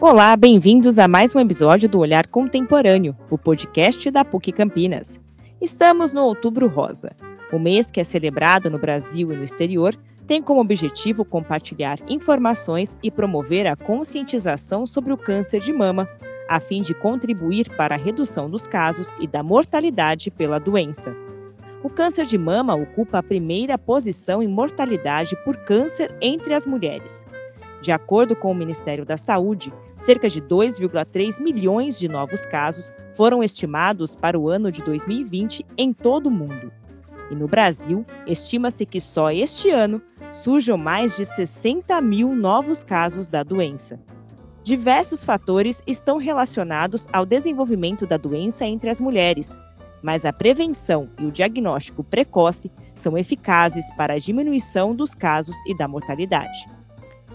Olá, bem-vindos a mais um episódio do Olhar Contemporâneo, o podcast da PUC Campinas. Estamos no Outubro Rosa. O mês que é celebrado no Brasil e no exterior tem como objetivo compartilhar informações e promover a conscientização sobre o câncer de mama, a fim de contribuir para a redução dos casos e da mortalidade pela doença. O câncer de mama ocupa a primeira posição em mortalidade por câncer entre as mulheres. De acordo com o Ministério da Saúde, cerca de 2,3 milhões de novos casos foram estimados para o ano de 2020 em todo o mundo. E no Brasil, estima-se que só este ano surjam mais de 60 mil novos casos da doença. Diversos fatores estão relacionados ao desenvolvimento da doença entre as mulheres, mas a prevenção e o diagnóstico precoce são eficazes para a diminuição dos casos e da mortalidade.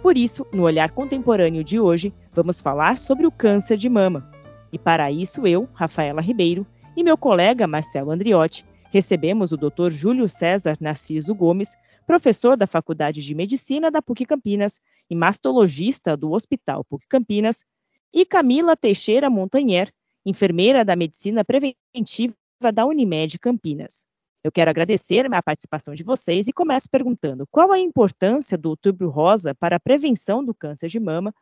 Por isso, no olhar contemporâneo de hoje, vamos falar sobre o câncer de mama. E para isso, eu, Rafaela Ribeiro, e meu colega Marcelo Andriotti, recebemos o Dr. Júlio César Narciso Gomes, professor da Faculdade de Medicina da PUC Campinas e mastologista do Hospital PUC Campinas, e Camila Teixeira Montanher, enfermeira da Medicina Preventiva da Unimed Campinas. Eu quero agradecer a participação de vocês e começo perguntando qual a importância do Outubro Rosa para a prevenção do câncer de mama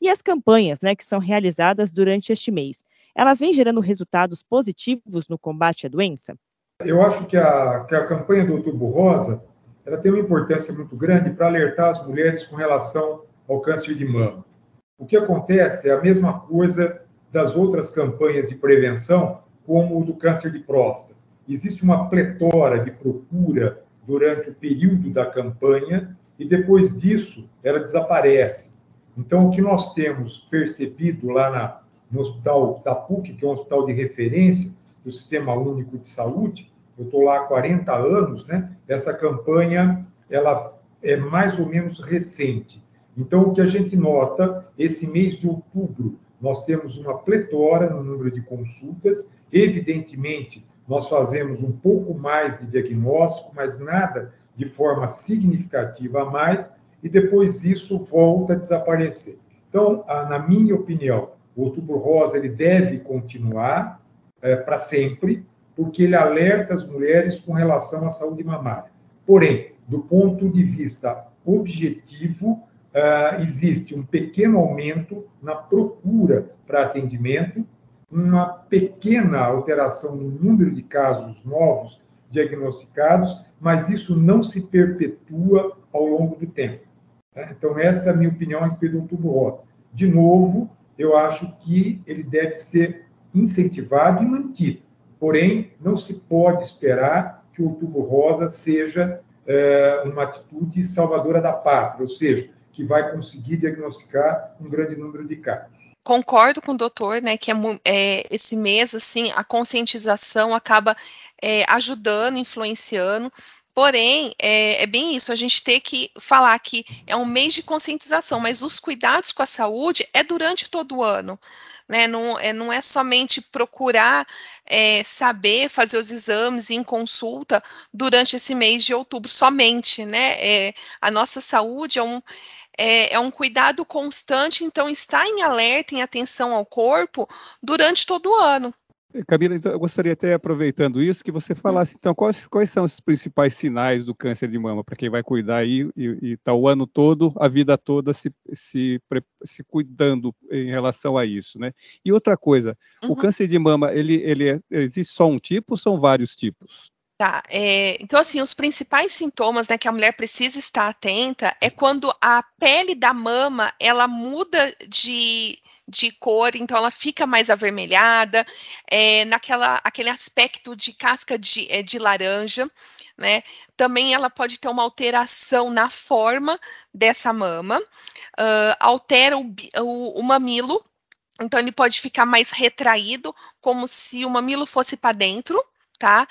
e as campanhas né, que são realizadas durante este mês. Elas vêm gerando resultados positivos no combate à doença? Eu acho que a, que a campanha do Outubro Rosa ela tem uma importância muito grande para alertar as mulheres com relação ao câncer de mama. O que acontece é a mesma coisa das outras campanhas de prevenção, como o do câncer de próstata. Existe uma pletora de procura durante o período da campanha e depois disso ela desaparece. Então, o que nós temos percebido lá na, no Hospital da PUC, que é um hospital de referência do Sistema Único de Saúde, eu estou lá há 40 anos, né? Essa campanha ela é mais ou menos recente. Então, o que a gente nota, esse mês de outubro, nós temos uma pletora no número de consultas. Evidentemente, nós fazemos um pouco mais de diagnóstico, mas nada de forma significativa a mais, e depois isso volta a desaparecer. Então, na minha opinião, o Outubro Rosa ele deve continuar é, para sempre, porque ele alerta as mulheres com relação à saúde mamária. Porém, do ponto de vista objetivo, uh, existe um pequeno aumento na procura para atendimento, uma pequena alteração no número de casos novos diagnosticados, mas isso não se perpetua ao longo do tempo. Né? Então, essa é a minha opinião a respeito do outubro rosa. De novo, eu acho que ele deve ser incentivado e mantido. Porém, não se pode esperar que o outubro rosa seja é, uma atitude salvadora da pátria, ou seja, que vai conseguir diagnosticar um grande número de casos. Concordo com o doutor, né, que é, é esse mês, assim, a conscientização acaba é, ajudando, influenciando, Porém, é, é, bem isso, a gente tem que falar que é um mês de conscientização, mas os cuidados com a saúde é durante todo o ano. Né? Não, é, não é somente procurar é, saber fazer os exames em consulta durante esse mês de outubro somente, né? É, a nossa saúde é um, é, é, um cuidado constante, então está em alerta, em atenção ao corpo durante todo o ano. Camila, então, eu gostaria até, aproveitando isso, que você falasse, então, quais, quais são os principais sinais do câncer de mama, para quem vai cuidar aí e está o ano todo, a vida toda se, se, se cuidando em relação a isso, né? E outra coisa, uhum. o câncer de mama, ele, ele é, existe só um tipo ou são vários tipos? Tá, é, então assim, os principais sintomas, né, que a mulher precisa estar atenta é quando a pele da mama, ela muda de, de cor, então ela fica mais avermelhada, é, naquela, aquele aspecto de casca de, é, de laranja, né, também ela pode ter uma alteração na forma dessa mama, uh, altera o, o, o mamilo, então ele pode ficar mais retraído, como se o mamilo fosse para dentro, tá?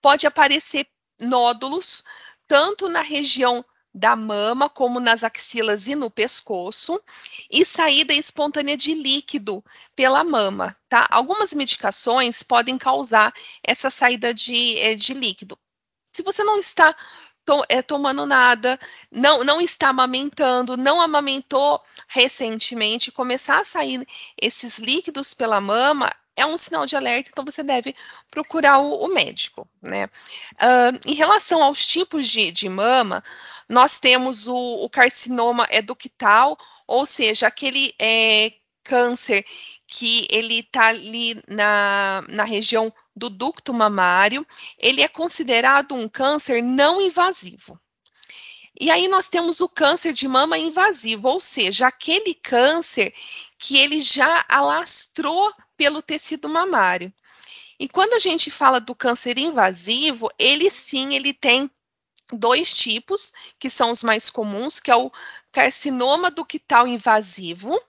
Pode aparecer nódulos tanto na região da mama, como nas axilas e no pescoço, e saída espontânea de líquido pela mama, tá? Algumas medicações podem causar essa saída de, eh, de líquido. Se você não está to, é, tomando nada, não, não está amamentando, não amamentou recentemente, começar a sair esses líquidos pela mama é um sinal de alerta, então você deve procurar o, o médico, né? Uh, em relação aos tipos de, de mama, nós temos o, o carcinoma eductal, ou seja, aquele é, câncer que ele está ali na, na região do ducto mamário, ele é considerado um câncer não invasivo. E aí nós temos o câncer de mama invasivo, ou seja, aquele câncer que ele já alastrou pelo tecido mamário. E quando a gente fala do câncer invasivo, ele sim, ele tem dois tipos, que são os mais comuns, que é o carcinoma ductal invasivo,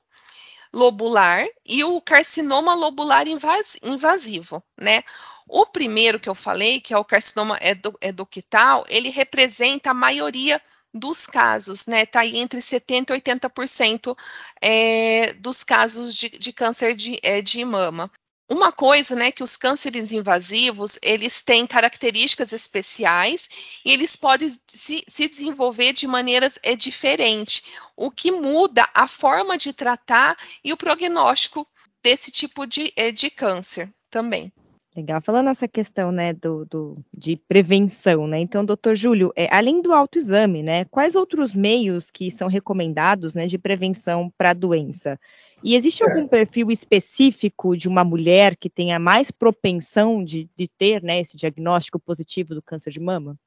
lobular e o carcinoma lobular invasivo, né? O primeiro que eu falei, que é o carcinoma eductal, ele representa a maioria dos casos, né? Tá aí entre 70% e 80% é, dos casos de, de câncer de, é, de mama. Uma coisa, né, que os cânceres invasivos, eles têm características especiais e eles podem se, se desenvolver de maneiras é, diferentes, o que muda a forma de tratar e o prognóstico desse tipo de, é, de câncer também. Legal. Falando essa questão, né, do, do, de prevenção, né? Então, doutor Júlio, é, além do autoexame, né, quais outros meios que são recomendados, né, de prevenção para a doença? E existe algum perfil específico de uma mulher que tenha mais propensão de, de ter, né, esse diagnóstico positivo do câncer de mama?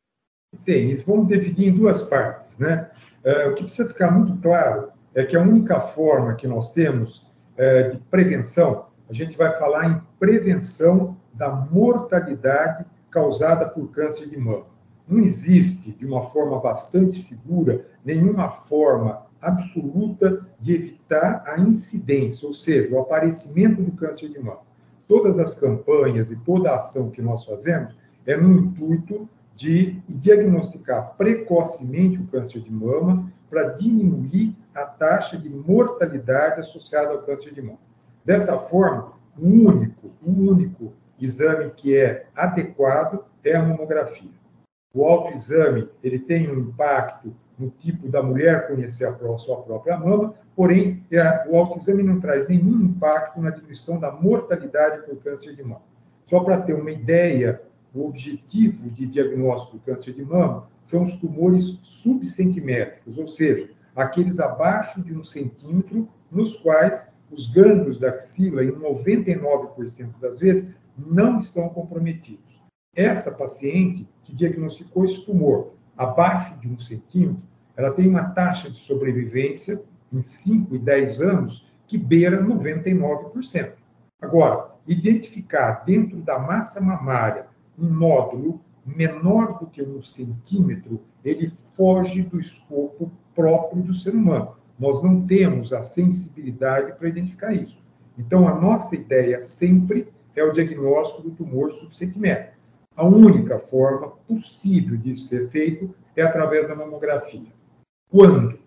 Tem. Vamos dividir em duas partes, né? Uh, o que precisa ficar muito claro é que a única forma que nós temos uh, de prevenção, a gente vai falar em prevenção da mortalidade causada por câncer de mama. Não existe, de uma forma bastante segura, nenhuma forma absoluta de evitar a incidência, ou seja, o aparecimento do câncer de mama. Todas as campanhas e toda a ação que nós fazemos é no intuito de diagnosticar precocemente o câncer de mama para diminuir a taxa de mortalidade associada ao câncer de mama. Dessa forma, o único, o único exame que é adequado é a mamografia. O autoexame, ele tem um impacto no tipo da mulher conhecer a sua própria mama, porém, é, o autoexame não traz nenhum impacto na diminuição da mortalidade por câncer de mama. Só para ter uma ideia, o objetivo de diagnóstico do câncer de mama são os tumores subcentimétricos, ou seja, aqueles abaixo de um centímetro, nos quais os gânglios da axila, em 99% das vezes, não estão comprometidos. Essa paciente que diagnosticou esse tumor abaixo de um centímetro, ela tem uma taxa de sobrevivência em 5 e 10 anos que beira 99%. Agora, identificar dentro da massa mamária um nódulo menor do que um centímetro, ele foge do escopo próprio do ser humano. Nós não temos a sensibilidade para identificar isso. Então, a nossa ideia sempre é o diagnóstico do tumor subcentimétrico. A única forma possível disso ser feito é através da mamografia. Quando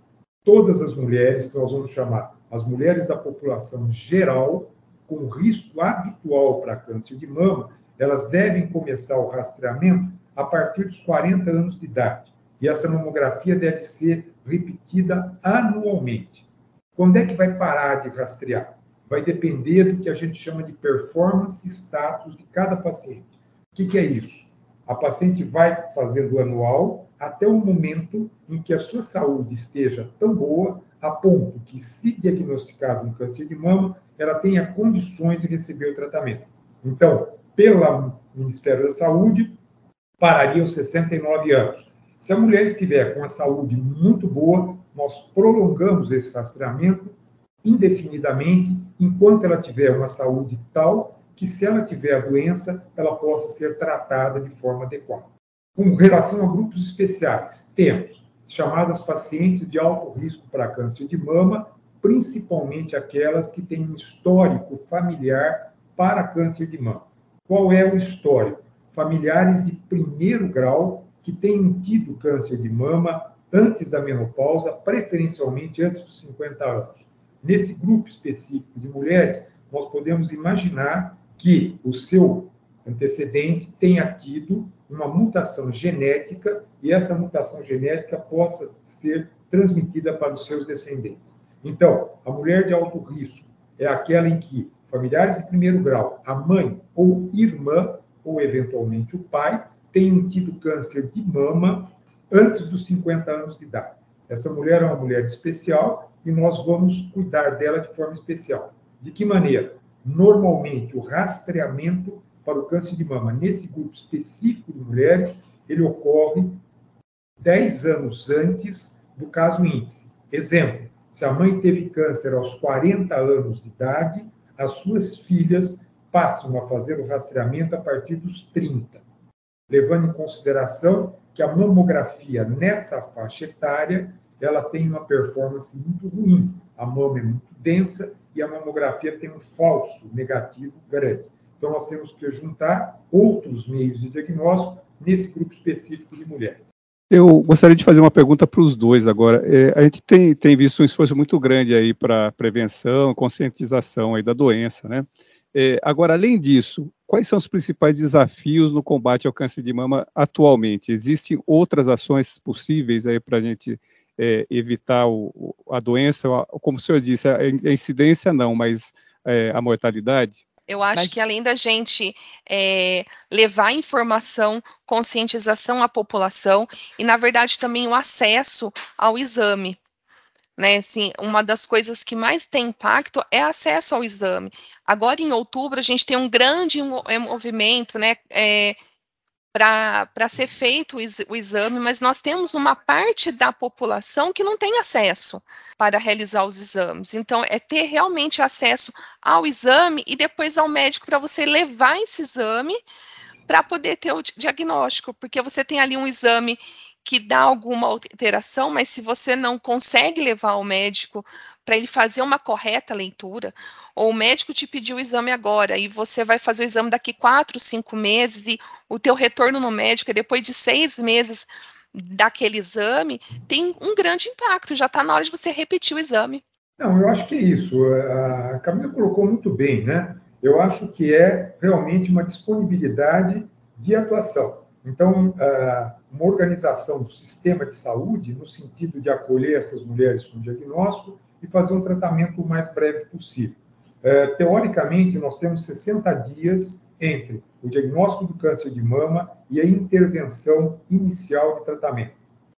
todas as mulheres, que nós vamos chamar as mulheres da população geral, com risco habitual para câncer de mama, elas devem começar o rastreamento a partir dos 40 anos de idade. E essa mamografia deve ser repetida anualmente. Quando é que vai parar de rastrear? Vai depender do que a gente chama de performance status de cada paciente. O que, que é isso? A paciente vai fazendo anual até o momento em que a sua saúde esteja tão boa a ponto que, se diagnosticado um câncer de mama, ela tenha condições de receber o tratamento. Então, pelo Ministério da Saúde, pararia aos 69 anos. Se a mulher estiver com a saúde muito boa, nós prolongamos esse rastreamento indefinidamente enquanto ela tiver uma saúde tal que, se ela tiver a doença, ela possa ser tratada de forma adequada. Com relação a grupos especiais, temos chamadas pacientes de alto risco para câncer de mama, principalmente aquelas que têm um histórico familiar para câncer de mama. Qual é o histórico? Familiares de primeiro grau que tenham tido câncer de mama antes da menopausa, preferencialmente antes dos 50 anos Nesse grupo específico de mulheres, nós podemos imaginar que o seu antecedente tenha tido uma mutação genética e essa mutação genética possa ser transmitida para os seus descendentes. Então, a mulher de alto risco é aquela em que familiares de primeiro grau, a mãe ou irmã, ou eventualmente o pai, tenham tido câncer de mama antes dos 50 anos de idade. Essa mulher é uma mulher especial e nós vamos cuidar dela de forma especial. De que maneira? Normalmente, o rastreamento para o câncer de mama nesse grupo específico de mulheres, ele ocorre 10 anos antes do caso índice. Exemplo, se a mãe teve câncer aos 40 anos de idade, as suas filhas passam a fazer o rastreamento a partir dos 30, levando em consideração que a mamografia nessa faixa etária ela tem uma performance muito ruim. A mama é muito densa e a mamografia tem um falso negativo grande. Então, nós temos que juntar outros meios de diagnóstico nesse grupo específico de mulheres. Eu gostaria de fazer uma pergunta para os dois agora. É, a gente tem, tem visto um esforço muito grande aí para prevenção, conscientização aí da doença, né? É, agora, além disso, quais são os principais desafios no combate ao câncer de mama atualmente? Existem outras ações possíveis aí para a gente é, evitar o, a doença? Como o senhor disse, a, incidência não, mas é, a mortalidade? Eu acho Mas... que além da gente é, levar informação, conscientização à população e, na verdade, também o acesso ao exame. Né, assim, uma das coisas que mais tem impacto é acesso ao exame. Agora, em outubro, a gente tem um grande é, movimento, né, é, para ser feito o exame, mas nós temos uma parte da população que não tem acesso para realizar os exames. Então, é ter realmente acesso ao exame e depois ao médico para você levar esse exame para poder ter o diagnóstico, porque você tem ali um exame que dá alguma alteração, mas se você não consegue levar ao médico para ele fazer uma correta leitura, ou o médico te pediu o exame agora e você vai fazer o exame daqui quatro, cinco meses e o teu retorno no médico é depois de seis meses daquele exame, tem um grande impacto, já está na hora de você repetir o exame. Não, eu acho que é isso. A Camila colocou muito bem, né? Eu acho que é realmente uma disponibilidade de atuação. Então, uma organização do sistema de saúde, no sentido de acolher essas mulheres com diagnóstico e fazer um tratamento o mais breve possível. É, teoricamente, nós temos 60 dias entre o diagnóstico do câncer de mama e a intervenção inicial de tratamento.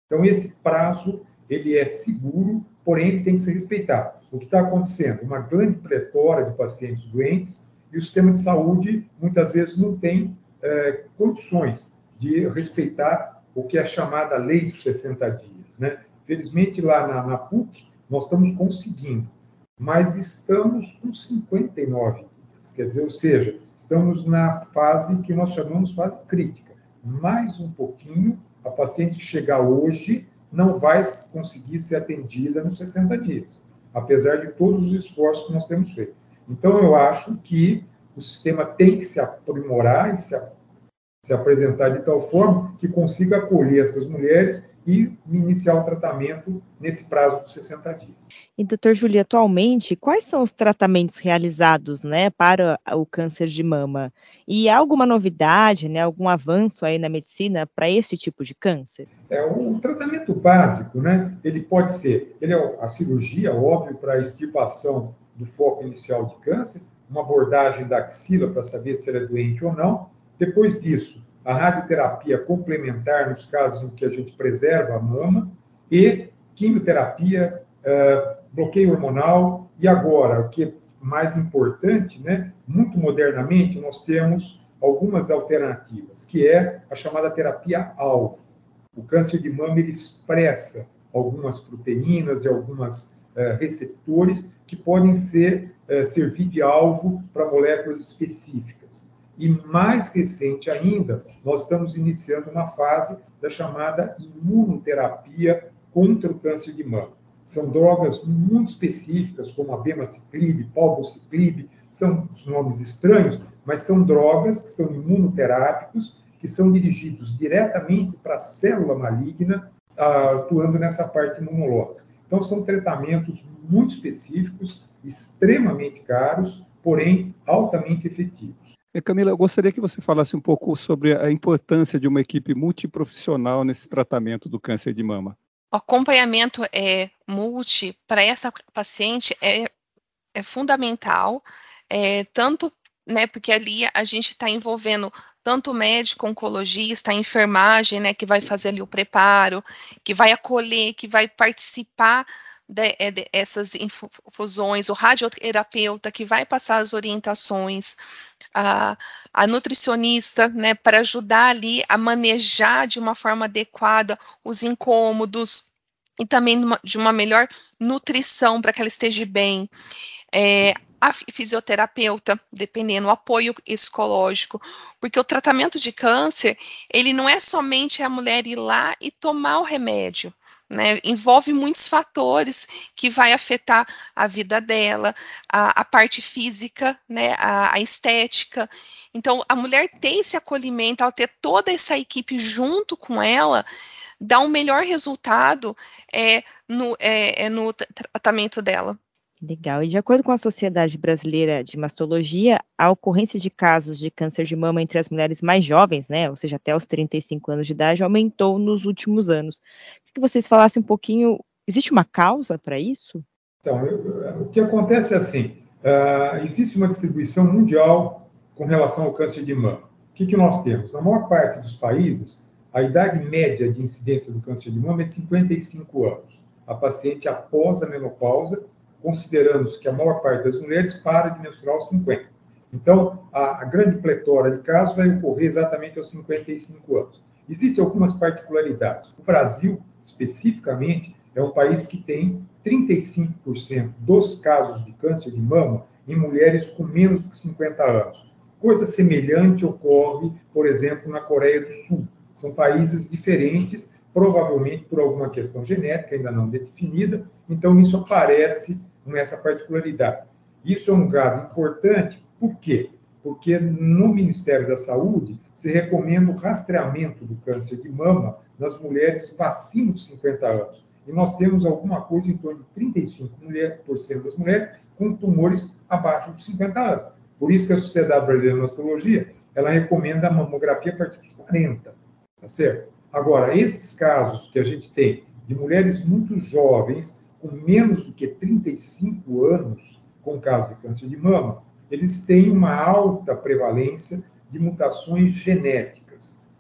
Então, esse prazo ele é seguro, porém ele tem que ser respeitado. O que está acontecendo? Uma grande pletora de pacientes doentes e o sistema de saúde muitas vezes não tem é, condições de respeitar o que é chamada lei dos 60 dias. Né? Felizmente, lá na, na PUC, nós estamos conseguindo mas estamos com 59 dias. Quer dizer, ou seja, estamos na fase que nós chamamos fase crítica. Mais um pouquinho, a paciente chegar hoje não vai conseguir ser atendida nos 60 dias, apesar de todos os esforços que nós temos feito. Então, eu acho que o sistema tem que se aprimorar e se, se apresentar de tal forma que consiga acolher essas mulheres e iniciar o tratamento nesse prazo de 60 dias. E, doutor Júlio, atualmente, quais são os tratamentos realizados né, para o câncer de mama? E há alguma novidade, né, algum avanço aí na medicina para esse tipo de câncer? É, o tratamento básico, né, ele pode ser ele é a cirurgia, óbvio, para a extirpação do foco inicial de câncer, uma abordagem da axila para saber se ela é doente ou não. Depois disso, a radioterapia complementar nos casos em que a gente preserva a mama e quimioterapia, uh, bloqueio hormonal e agora, o que é mais importante, né, muito modernamente, nós temos algumas alternativas, que é a chamada terapia alvo. O câncer de mama ele expressa algumas proteínas e algumas uh, receptores que podem ser uh, servir de alvo para moléculas específicas. E mais recente ainda, nós estamos iniciando uma fase da chamada imunoterapia contra o câncer de mama. São drogas muito específicas, como a bemaciclib, palbociclib, são os nomes estranhos, mas são drogas que são imunoterápicos, que são dirigidos diretamente para a célula maligna, atuando nessa parte imunológica. Então, são tratamentos muito específicos, extremamente caros, porém altamente efetivos. Camila, eu gostaria que você falasse um pouco sobre a importância de uma equipe multiprofissional nesse tratamento do câncer de mama. O acompanhamento é multi para essa paciente é, é fundamental, é, tanto né, porque ali a gente está envolvendo tanto o médico, oncologista, a enfermagem, né, que vai fazer ali o preparo, que vai acolher, que vai participar dessas de, infusões, o radioterapeuta que vai passar as orientações, a, a nutricionista, né, para ajudar ali a manejar de uma forma adequada os incômodos e também de uma melhor nutrição para que ela esteja bem. É, a fisioterapeuta, dependendo, o apoio psicológico, porque o tratamento de câncer, ele não é somente a mulher ir lá e tomar o remédio, né, envolve muitos fatores que vai afetar a vida dela, a, a parte física, né, a, a, estética. Então, a mulher ter esse acolhimento, ao ter toda essa equipe junto com ela, dá um melhor resultado é, no, é, é no tratamento dela. Legal. E de acordo com a Sociedade Brasileira de Mastologia, a ocorrência de casos de câncer de mama entre as mulheres mais jovens, né, ou seja, até os 35 anos de idade, aumentou nos últimos anos. Que vocês falassem um pouquinho, existe uma causa para isso? Então, eu, o que acontece é assim, uh, existe uma distribuição mundial com relação ao câncer de mama. O que, que nós temos? Na maior parte dos países, a idade média de incidência do câncer de mama é 55 anos. A paciente após a menopausa considerando que a maior parte das mulheres para de menstruar aos 50. Então, a, a grande pletora de casos vai ocorrer exatamente aos 55 anos. Existem algumas particularidades. O Brasil, especificamente, é um país que tem 35% dos casos de câncer de mama em mulheres com menos de 50 anos. Coisa semelhante ocorre, por exemplo, na Coreia do Sul. São países diferentes, provavelmente por alguma questão genética ainda não definida, então isso aparece com essa particularidade. Isso é um dado importante, por quê? Porque no Ministério da Saúde se recomenda o rastreamento do câncer de mama nas mulheres acima de 50 anos. E nós temos alguma coisa em torno de 35% das mulheres com tumores abaixo de 50 anos. Por isso que a Sociedade Brasileira de Mastologia, ela recomenda a mamografia a partir dos 40, tá certo? Agora, esses casos que a gente tem de mulheres muito jovens, com menos do que 35 anos, com caso de câncer de mama, eles têm uma alta prevalência de mutações genéticas.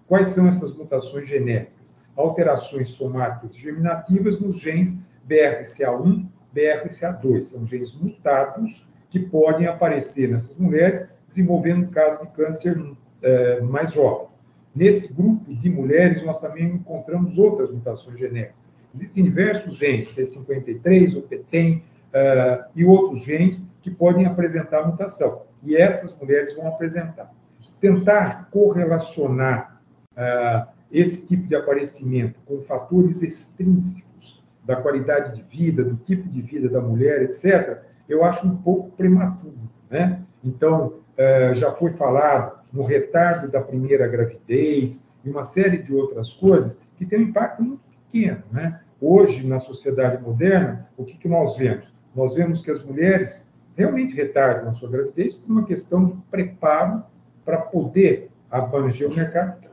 Quais são essas mutações genéticas? Alterações somáticas germinativas nos genes BRCA1, BRCA2. São genes mutados que podem aparecer nessas mulheres, desenvolvendo casos de câncer é, mais jovens. Nesse grupo de mulheres, nós também encontramos outras mutações genéticas. Existem diversos genes, P53, o PTEN, uh, e outros genes que podem apresentar mutação. E essas mulheres vão apresentar. Tentar correlacionar uh, esse tipo de aparecimento com fatores extrínsecos da qualidade de vida, do tipo de vida da mulher, etc., eu acho um pouco prematuro. Né? Então, uh, já foi falado no retardo da primeira gravidez e uma série de outras coisas que tem um impacto muito pequeno. Né? Hoje, na sociedade moderna, o que, que nós vemos? Nós vemos que as mulheres realmente retardam a sua gravidez por uma questão de preparo para poder abranger o mercado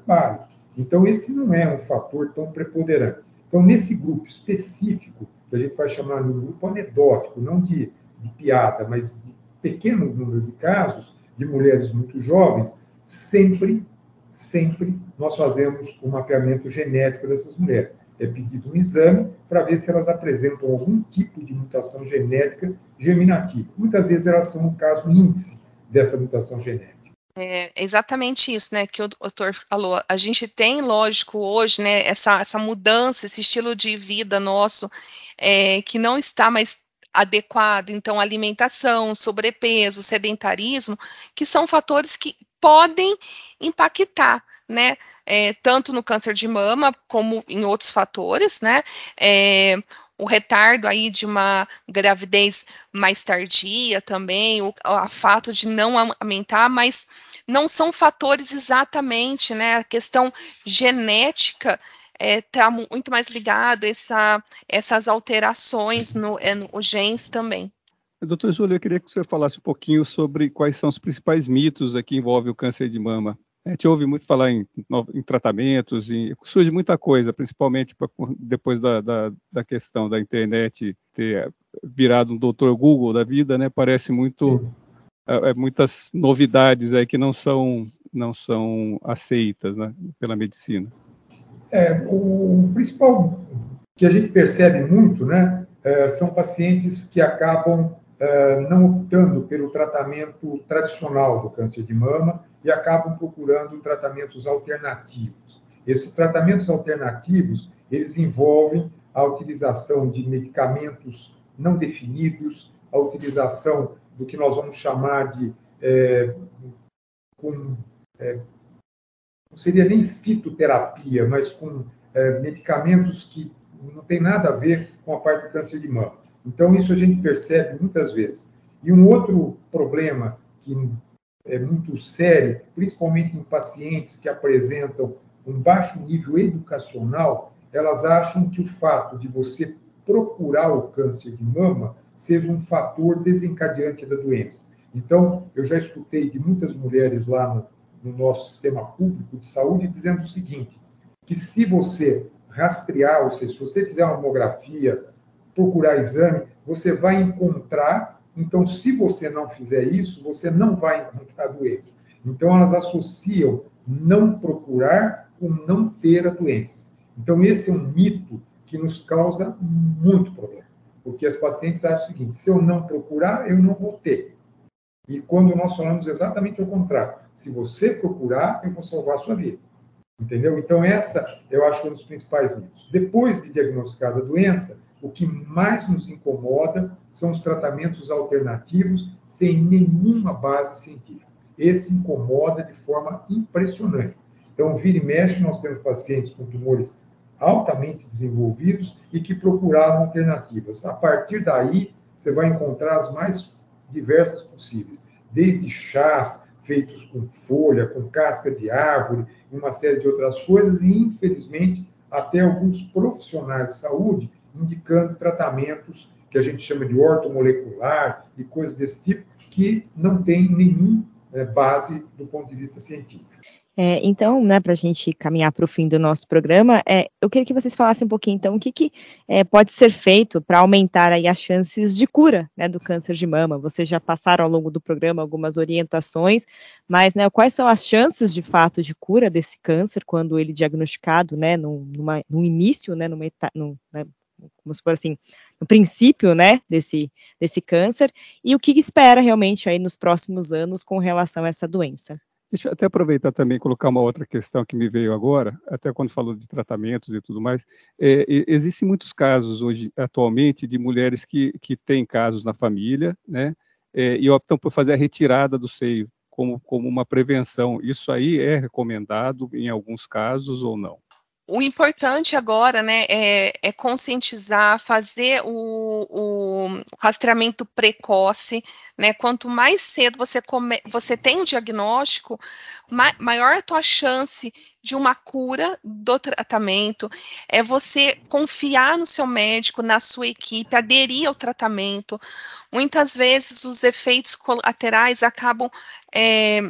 Então, esse não é um fator tão preponderante. Então, nesse grupo específico, que a gente vai chamar de um grupo anedótico, não de, de piada, mas de pequeno número de casos de mulheres muito jovens, sempre, sempre nós fazemos o um mapeamento genético dessas mulheres. É pedido um exame para ver se elas apresentam algum tipo de mutação genética germinativa. Muitas vezes elas são o caso índice dessa mutação genética. É exatamente isso, né, que o doutor falou. A gente tem, lógico, hoje, né, essa, essa mudança, esse estilo de vida nosso, é, que não está mais adequado. Então, alimentação, sobrepeso, sedentarismo, que são fatores que podem impactar, né? É, tanto no câncer de mama como em outros fatores, né? É, o retardo aí de uma gravidez mais tardia também, o, o fato de não aumentar, mas não são fatores exatamente, né? A questão genética está é, tá muito mais ligado essa, essas alterações no, é, no genes também. Doutor Júlio, eu queria que você falasse um pouquinho sobre quais são os principais mitos que envolvem o câncer de mama. A gente ouve muito falar em, em tratamentos, em, surge muita coisa, principalmente pra, depois da, da, da, questão da internet ter virado um doutor Google da vida, né? Parece muito é, muitas novidades aí que não são não são aceitas né, pela medicina. É, o principal que a gente percebe muito, né, é, são pacientes que acabam não optando pelo tratamento tradicional do câncer de mama e acabam procurando tratamentos alternativos. Esses tratamentos alternativos, eles envolvem a utilização de medicamentos não definidos, a utilização do que nós vamos chamar de é, com, é, não seria nem fitoterapia, mas com é, medicamentos que não tem nada a ver com a parte do câncer de mama. Então, isso a gente percebe muitas vezes. E um outro problema que é muito sério, principalmente em pacientes que apresentam um baixo nível educacional, elas acham que o fato de você procurar o câncer de mama seja um fator desencadeante da doença. Então, eu já escutei de muitas mulheres lá no, no nosso sistema público de saúde dizendo o seguinte, que se você rastrear, ou seja, se você fizer uma mamografia, procurar exame, você vai encontrar então, se você não fizer isso, você não vai encontrar doença. Então, elas associam não procurar com não ter a doença. Então, esse é um mito que nos causa muito problema. Porque as pacientes acham o seguinte: se eu não procurar, eu não vou ter. E quando nós falamos exatamente o contrário, se você procurar, eu vou salvar a sua vida. Entendeu? Então, essa eu acho um dos principais mitos. Depois de diagnosticada a doença, o que mais nos incomoda são os tratamentos alternativos sem nenhuma base científica. Esse incomoda de forma impressionante. Então, vira e mexe, nós temos pacientes com tumores altamente desenvolvidos e que procuraram alternativas. A partir daí, você vai encontrar as mais diversas possíveis, desde chás feitos com folha, com casca de árvore, uma série de outras coisas, e infelizmente até alguns profissionais de saúde indicando tratamentos que a gente chama de ortomolecular e coisas desse tipo, que não tem nenhuma é, base do ponto de vista científico. É, então, né, para a gente caminhar para o fim do nosso programa, é, eu queria que vocês falassem um pouquinho, então, o que, que é, pode ser feito para aumentar aí as chances de cura né, do câncer de mama. Vocês já passaram ao longo do programa algumas orientações, mas né, quais são as chances de fato de cura desse câncer quando ele é diagnosticado né, no, numa, início, né, numa, no, né, como se for assim, no princípio, né, desse, desse câncer, e o que espera realmente aí nos próximos anos com relação a essa doença. Deixa eu até aproveitar também colocar uma outra questão que me veio agora, até quando falou de tratamentos e tudo mais. É, existem muitos casos hoje, atualmente, de mulheres que, que têm casos na família, né, é, e optam por fazer a retirada do seio como, como uma prevenção. Isso aí é recomendado em alguns casos ou não? O importante agora, né, é, é conscientizar, fazer o, o, rastreamento precoce, né, quanto mais cedo você, come, você tem o diagnóstico, ma, maior a tua chance de uma cura do tratamento, é você confiar no seu médico, na sua equipe, aderir ao tratamento. Muitas vezes os efeitos colaterais acabam é,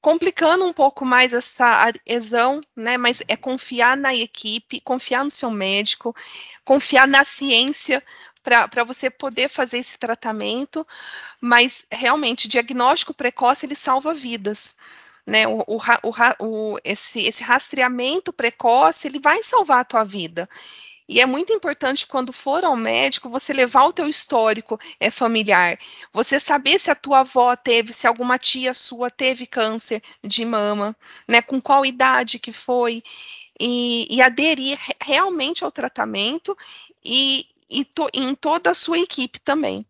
complicando um pouco mais essa adesão, né? Mas é confiar na equipe, confiar no seu médico, confiar na ciência para você poder fazer esse tratamento, mas realmente diagnóstico precoce ele salva vidas. Né, o, o, o, esse, esse rastreamento precoce ele vai salvar a tua vida. E é muito importante quando for ao médico você levar o teu histórico é, familiar, você saber se a tua avó teve, se alguma tia sua teve câncer de mama, né? Com qual idade que foi e, e aderir realmente ao tratamento e, e to, em toda a sua equipe também.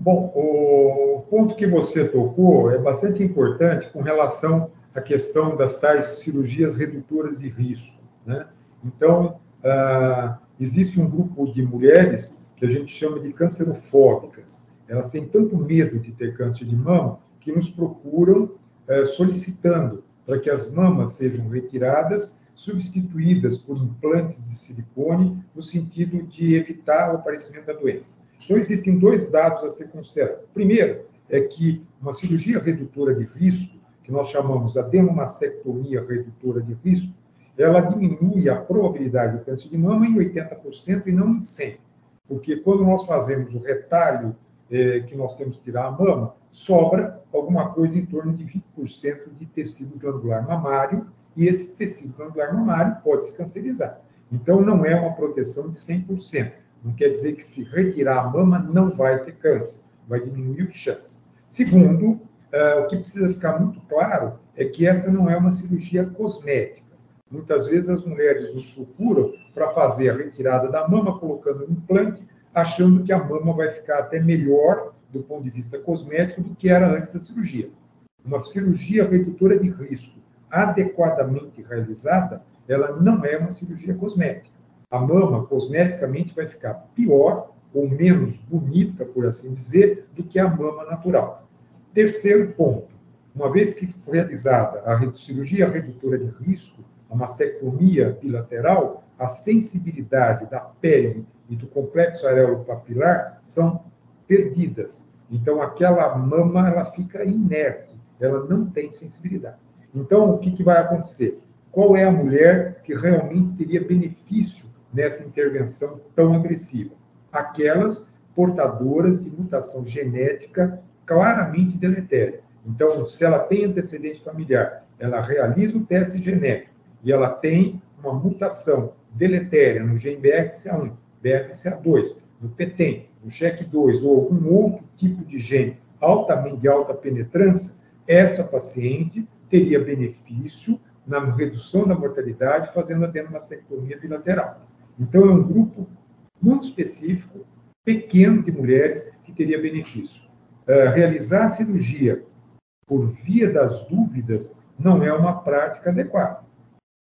Bom, o ponto que você tocou é bastante importante com relação à questão das tais cirurgias redutoras de risco, né? Então, ah, existe um grupo de mulheres que a gente chama de cancerofóbicas. Elas têm tanto medo de ter câncer de mama que nos procuram é, solicitando para que as mamas sejam retiradas substituídas por implantes de silicone, no sentido de evitar o aparecimento da doença. Então, existem dois dados a ser considerados. Primeiro, é que uma cirurgia redutora de risco, que nós chamamos a dermomastectomia redutora de risco, ela diminui a probabilidade de câncer de mama em 80% e não em 100%. Porque quando nós fazemos o retalho eh, que nós temos que tirar a mama, sobra alguma coisa em torno de 20% de tecido glandular mamário, e esse tecido glandular mamário pode se cancerizar. Então, não é uma proteção de 100%. Não quer dizer que se retirar a mama não vai ter câncer, vai diminuir o chance. Segundo, uh, o que precisa ficar muito claro é que essa não é uma cirurgia cosmética. Muitas vezes as mulheres nos procuram para fazer a retirada da mama, colocando um implante, achando que a mama vai ficar até melhor do ponto de vista cosmético do que era antes da cirurgia. Uma cirurgia redutora de risco adequadamente realizada, ela não é uma cirurgia cosmética. A mama, cosmeticamente, vai ficar pior ou menos bonita, por assim dizer, do que a mama natural. Terceiro ponto, uma vez que realizada a cirurgia redutora de risco, a mastectomia bilateral, a sensibilidade da pele e do complexo areolo papilar são perdidas. Então, aquela mama ela fica inerte, ela não tem sensibilidade. Então, o que, que vai acontecer? Qual é a mulher que realmente teria benefício nessa intervenção tão agressiva? Aquelas portadoras de mutação genética claramente deletéria. Então, se ela tem antecedente familiar, ela realiza o teste genético e ela tem uma mutação deletéria no gene BRCA1, BRCA2, no PTEN, no CHEC2 ou algum outro tipo de gene altamente de alta penetrância, essa paciente teria benefício na redução da mortalidade fazendo a adenomastectomia bilateral. Então, é um grupo muito específico, pequeno de mulheres que teria benefício. Uh, realizar a cirurgia por via das dúvidas não é uma prática adequada,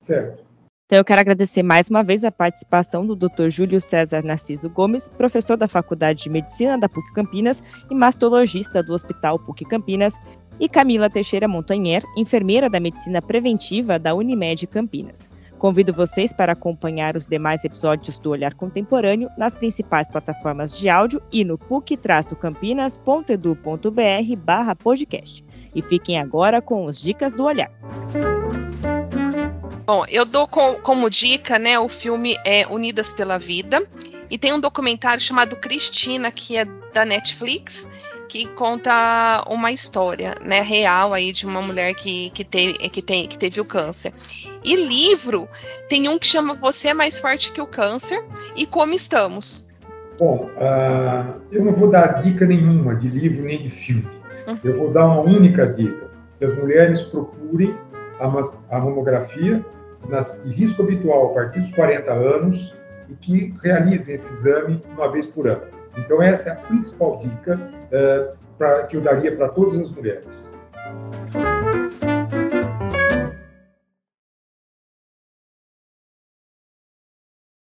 certo? Então, eu quero agradecer mais uma vez a participação do Dr. Júlio César Narciso Gomes, professor da Faculdade de Medicina da PUC Campinas e mastologista do Hospital PUC Campinas, e Camila Teixeira Montanher, enfermeira da Medicina Preventiva da Unimed Campinas. Convido vocês para acompanhar os demais episódios do Olhar Contemporâneo nas principais plataformas de áudio e no puc-campinas.edu.br barra podcast. E fiquem agora com os Dicas do Olhar. Bom, eu dou com, como dica, né, o filme é Unidas pela Vida, e tem um documentário chamado Cristina, que é da Netflix, que conta uma história, né, real aí de uma mulher que, que, teve, que, tem, que teve o câncer. E livro, tem um que chama Você é Mais Forte que o Câncer e Como Estamos. Bom, uh, eu não vou dar dica nenhuma de livro nem de filme. Uhum. Eu vou dar uma única dica. Que as mulheres procurem a, a mamografia nas, risco habitual a partir dos 40 anos e que realizem esse exame uma vez por ano. Então, essa é a principal dica uh, pra, que eu daria para todas as mulheres.